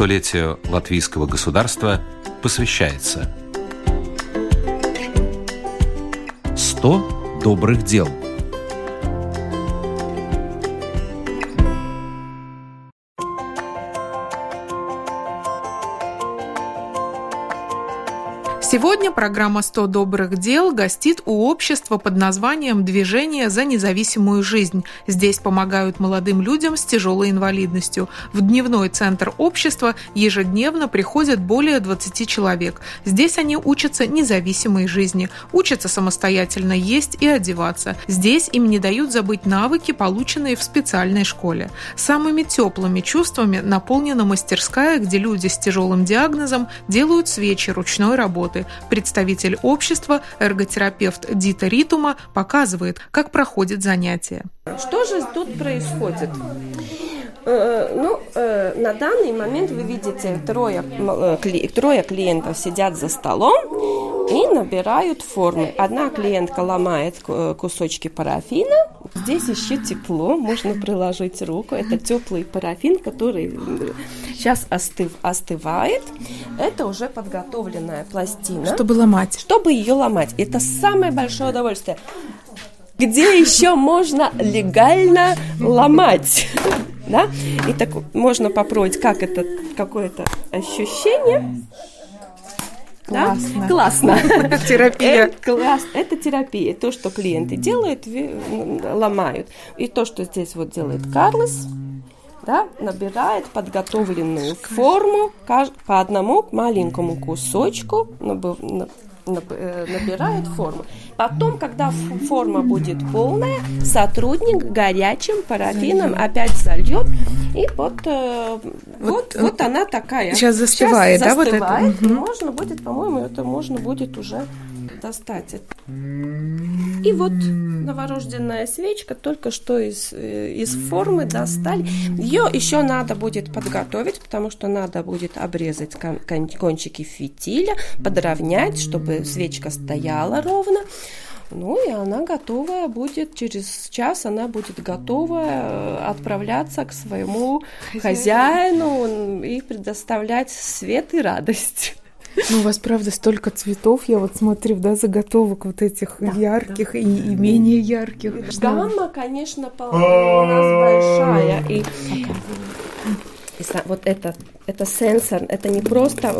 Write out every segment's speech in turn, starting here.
столетию латвийского государства посвящается. 100 добрых дел – Сегодня программа «100 добрых дел» гостит у общества под названием «Движение за независимую жизнь». Здесь помогают молодым людям с тяжелой инвалидностью. В дневной центр общества ежедневно приходят более 20 человек. Здесь они учатся независимой жизни, учатся самостоятельно есть и одеваться. Здесь им не дают забыть навыки, полученные в специальной школе. Самыми теплыми чувствами наполнена мастерская, где люди с тяжелым диагнозом делают свечи ручной работы работы. Представитель общества, эрготерапевт Дита Ритума, показывает, как проходит занятие. Что же тут происходит? Э, ну, э, на данный момент вы видите трое, э, трое клиентов сидят за столом и набирают формы. Одна клиентка ломает кусочки парафина. Здесь еще тепло, можно приложить руку. Это теплый парафин, который сейчас остыв, остывает. Это уже подготовленная пластина. Чтобы ломать. Чтобы ее ломать. Это самое большое удовольствие. Где еще можно легально ломать? Да? И так можно попробовать, как это какое-то ощущение. Классно. Да? Классно. Терапия. Это, класс, это терапия. То, что клиенты делают, ломают. И то, что здесь вот делает Карлос, да, набирает подготовленную форму по одному маленькому кусочку, Э, набирает форму. Потом, когда форма будет полная, сотрудник горячим парафином опять зальет, и вот, э, вот, вот, вот она такая. Сейчас застывает, сейчас да, застывает, вот это? Можно будет, по-моему, это можно будет уже достать это. И вот новорожденная свечка только что из, э, из формы достали. Ее еще надо будет подготовить, потому что надо будет обрезать кон кончики фитиля, подровнять, чтобы свечка стояла ровно. Ну и она готовая будет, через час она будет готова э, отправляться к своему хозяину и предоставлять свет и радость. Ну, у вас, правда, столько цветов. Я вот смотрю, да, заготовок вот этих да, ярких да. И, и менее ярких. Гамма, конечно, у нас большая. И, и вот это, это сенсор, это не просто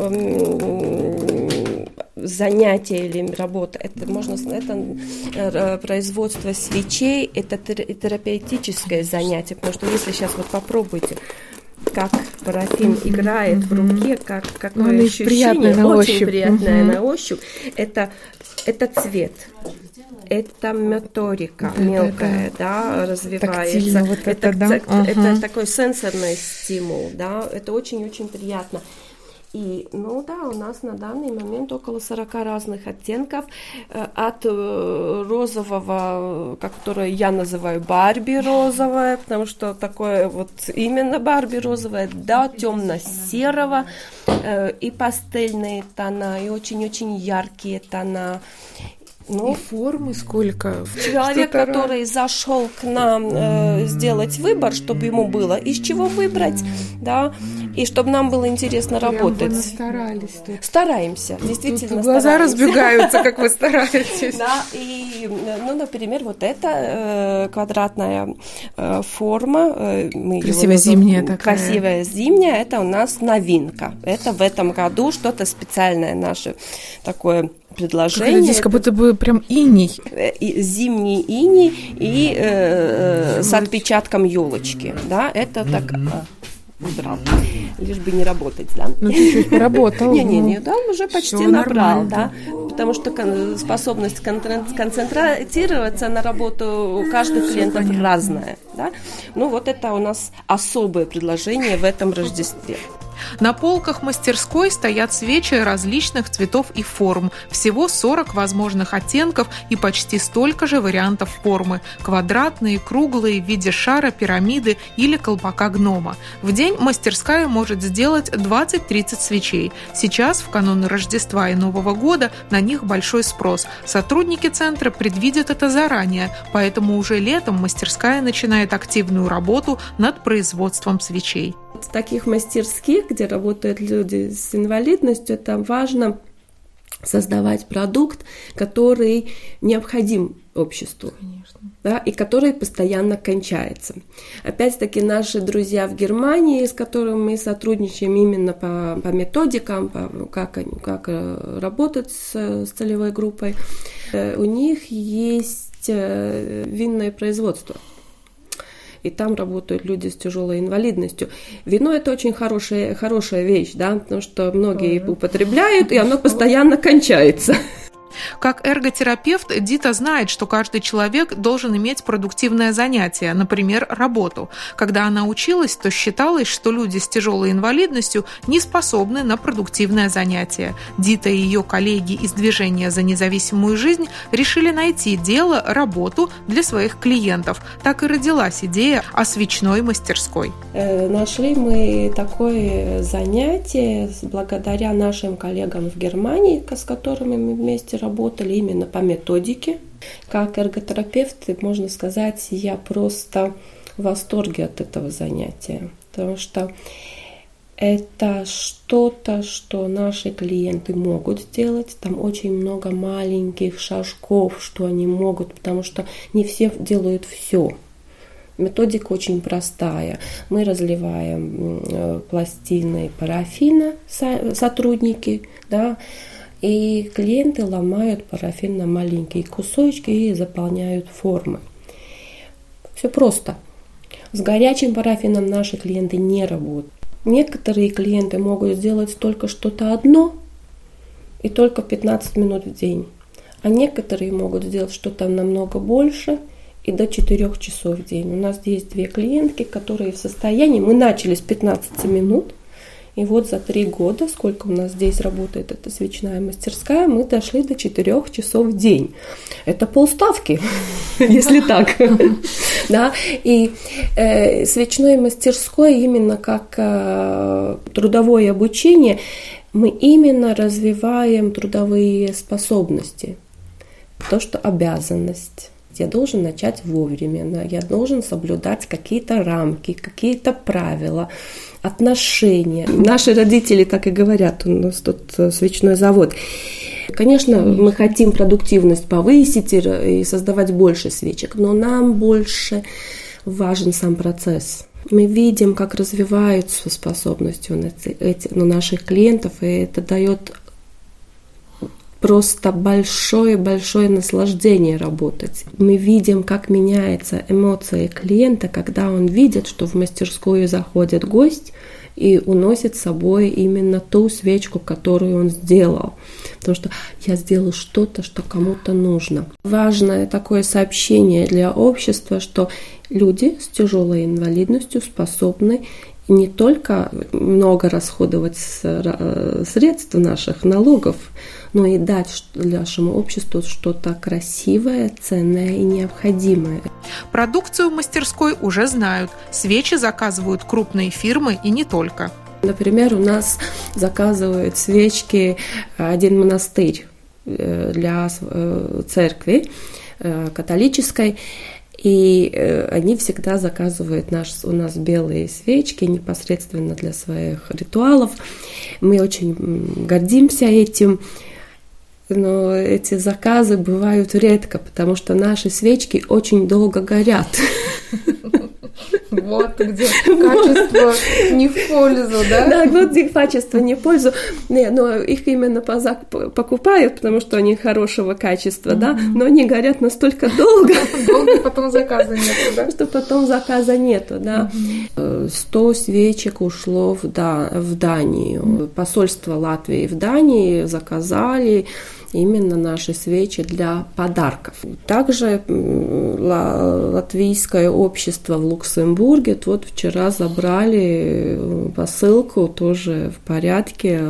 занятие или работа, это можно это э, производство свечей, это терапевтическое занятие, потому что если сейчас вот попробуйте как парафин играет в руке, как какое ну, ощущение, приятное на очень ощупь. приятное на ощупь. Это это цвет, это моторика да, мелкая, да, да развивается. вот это, это, да? это, это такой сенсорный стимул, да, это очень-очень приятно. И, ну да, у нас на данный момент около 40 разных оттенков э, от э, розового, которое я называю Барби розовое, потому что такое вот именно Барби розовое, до темно-серого э, и пастельные тона, и очень-очень яркие тона. Ну, и формы сколько? Человек, который зашел к нам э, сделать выбор, чтобы ему было из чего выбрать, да, и чтобы нам было интересно Прям работать. Вы старались тут. Стараемся, действительно тут глаза стараемся. разбегаются, как вы стараетесь. Да, и, ну, например, вот эта э, квадратная э, форма. Э, красивая зимняя такая. Красивая зимняя, это у нас новинка. Это в этом году что-то специальное наше такое предложение. Как здесь как будто бы прям иней. Зимний иней и э, э, с отпечатком елочки. Да, это так... Убрал. Лишь бы не работать, да? Ну, чуть-чуть поработал. Не-не-не, да, уже почти набрал, да. Потому что способность концентрироваться на работу у каждых клиентов разная, да. Ну, вот это у нас особое предложение в этом Рождестве. На полках мастерской стоят свечи различных цветов и форм. Всего 40 возможных оттенков и почти столько же вариантов формы. Квадратные, круглые, в виде шара, пирамиды или колпака гнома. В день мастерская может сделать 20-30 свечей. Сейчас, в канун Рождества и Нового года, на них большой спрос. Сотрудники центра предвидят это заранее, поэтому уже летом мастерская начинает активную работу над производством свечей. В таких мастерских, где работают люди с инвалидностью, там важно создавать продукт, который необходим обществу. Конечно. Да, и который постоянно кончается. Опять-таки наши друзья в Германии, с которыми мы сотрудничаем именно по, по методикам, по, как, как э, работать с, с целевой группой, э, у них есть э, винное производство и там работают люди с тяжелой инвалидностью. Вино это очень хорошая, хорошая вещь, да, потому что многие употребляют, и оно постоянно кончается. Как эрготерапевт Дита знает, что каждый человек должен иметь продуктивное занятие, например, работу. Когда она училась, то считалось, что люди с тяжелой инвалидностью не способны на продуктивное занятие. Дита и ее коллеги из движения за независимую жизнь решили найти дело, работу для своих клиентов. Так и родилась идея о свечной мастерской. Э, нашли мы такое занятие благодаря нашим коллегам в Германии, с которыми мы вместе работали именно по методике. Как эрготерапевт, можно сказать, я просто в восторге от этого занятия, потому что это что-то, что наши клиенты могут сделать. Там очень много маленьких шажков, что они могут, потому что не все делают все. Методика очень простая. Мы разливаем э, пластины парафина, сотрудники, да, и клиенты ломают парафин на маленькие кусочки и заполняют формы. Все просто. С горячим парафином наши клиенты не работают. Некоторые клиенты могут сделать только что-то одно и только 15 минут в день. А некоторые могут сделать что-то намного больше и до 4 часов в день. У нас есть две клиентки, которые в состоянии, мы начали с 15 минут, и вот за три года, сколько у нас здесь работает эта свечная мастерская, мы дошли до четырех часов в день. Это полставки, если так. Да? И э, свечной мастерской именно как э, трудовое обучение мы именно развиваем трудовые способности. То, что обязанность я должен начать вовремя, я должен соблюдать какие-то рамки, какие-то правила, отношения. Наши родители так и говорят, у нас тут э, свечной завод. Конечно, мы хотим продуктивность повысить и создавать больше свечек, но нам больше важен сам процесс. Мы видим, как развиваются способности у наших клиентов, и это дает просто большое-большое наслаждение работать. Мы видим, как меняется эмоции клиента, когда он видит, что в мастерскую заходит гость и уносит с собой именно ту свечку, которую он сделал. Потому что я сделал что-то, что кому-то нужно. Важное такое сообщение для общества, что люди с тяжелой инвалидностью способны не только много расходовать э, средств наших налогов, но и дать нашему обществу что-то красивое, ценное и необходимое. Продукцию мастерской уже знают. Свечи заказывают крупные фирмы и не только. Например, у нас заказывают свечки один монастырь э, для э, церкви католической. И э, они всегда заказывают наш, у нас белые свечки непосредственно для своих ритуалов. Мы очень гордимся этим. Но эти заказы бывают редко, потому что наши свечки очень долго горят. Вот где качество не в пользу, да? Да, вот где качество не в пользу. Не, но их именно покупают, потому что они хорошего качества, да, но они горят настолько долго. Долго потом заказа нету, да? Что потом заказа нету, да. Сто свечек ушло в, в Данию. Посольство Латвии в Дании заказали именно наши свечи для подарков. Также латвийское общество в Люксембурге вот вчера забрали э, посылку тоже в порядке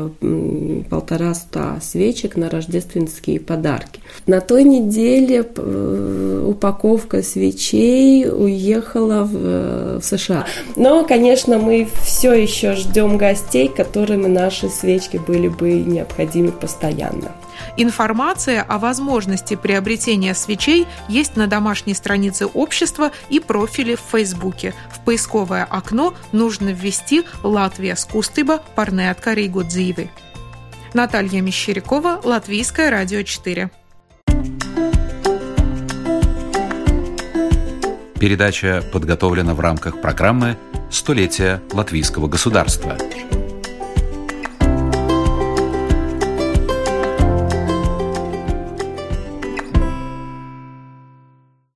полтора ста свечек на рождественские подарки. На той неделе э, упаковка свечей уехала в, в США. Но, конечно, мы все еще ждем гостей, которыми наши свечки были бы необходимы постоянно. Информация о возможности приобретения свечей есть на домашней странице общества и профиле в Фейсбуке. В поисковое окно нужно ввести «Латвия скустыба парне от Каригу Дзивы». Наталья Мещерякова, Латвийское радио 4. Передача подготовлена в рамках программы «Столетие латвийского государства».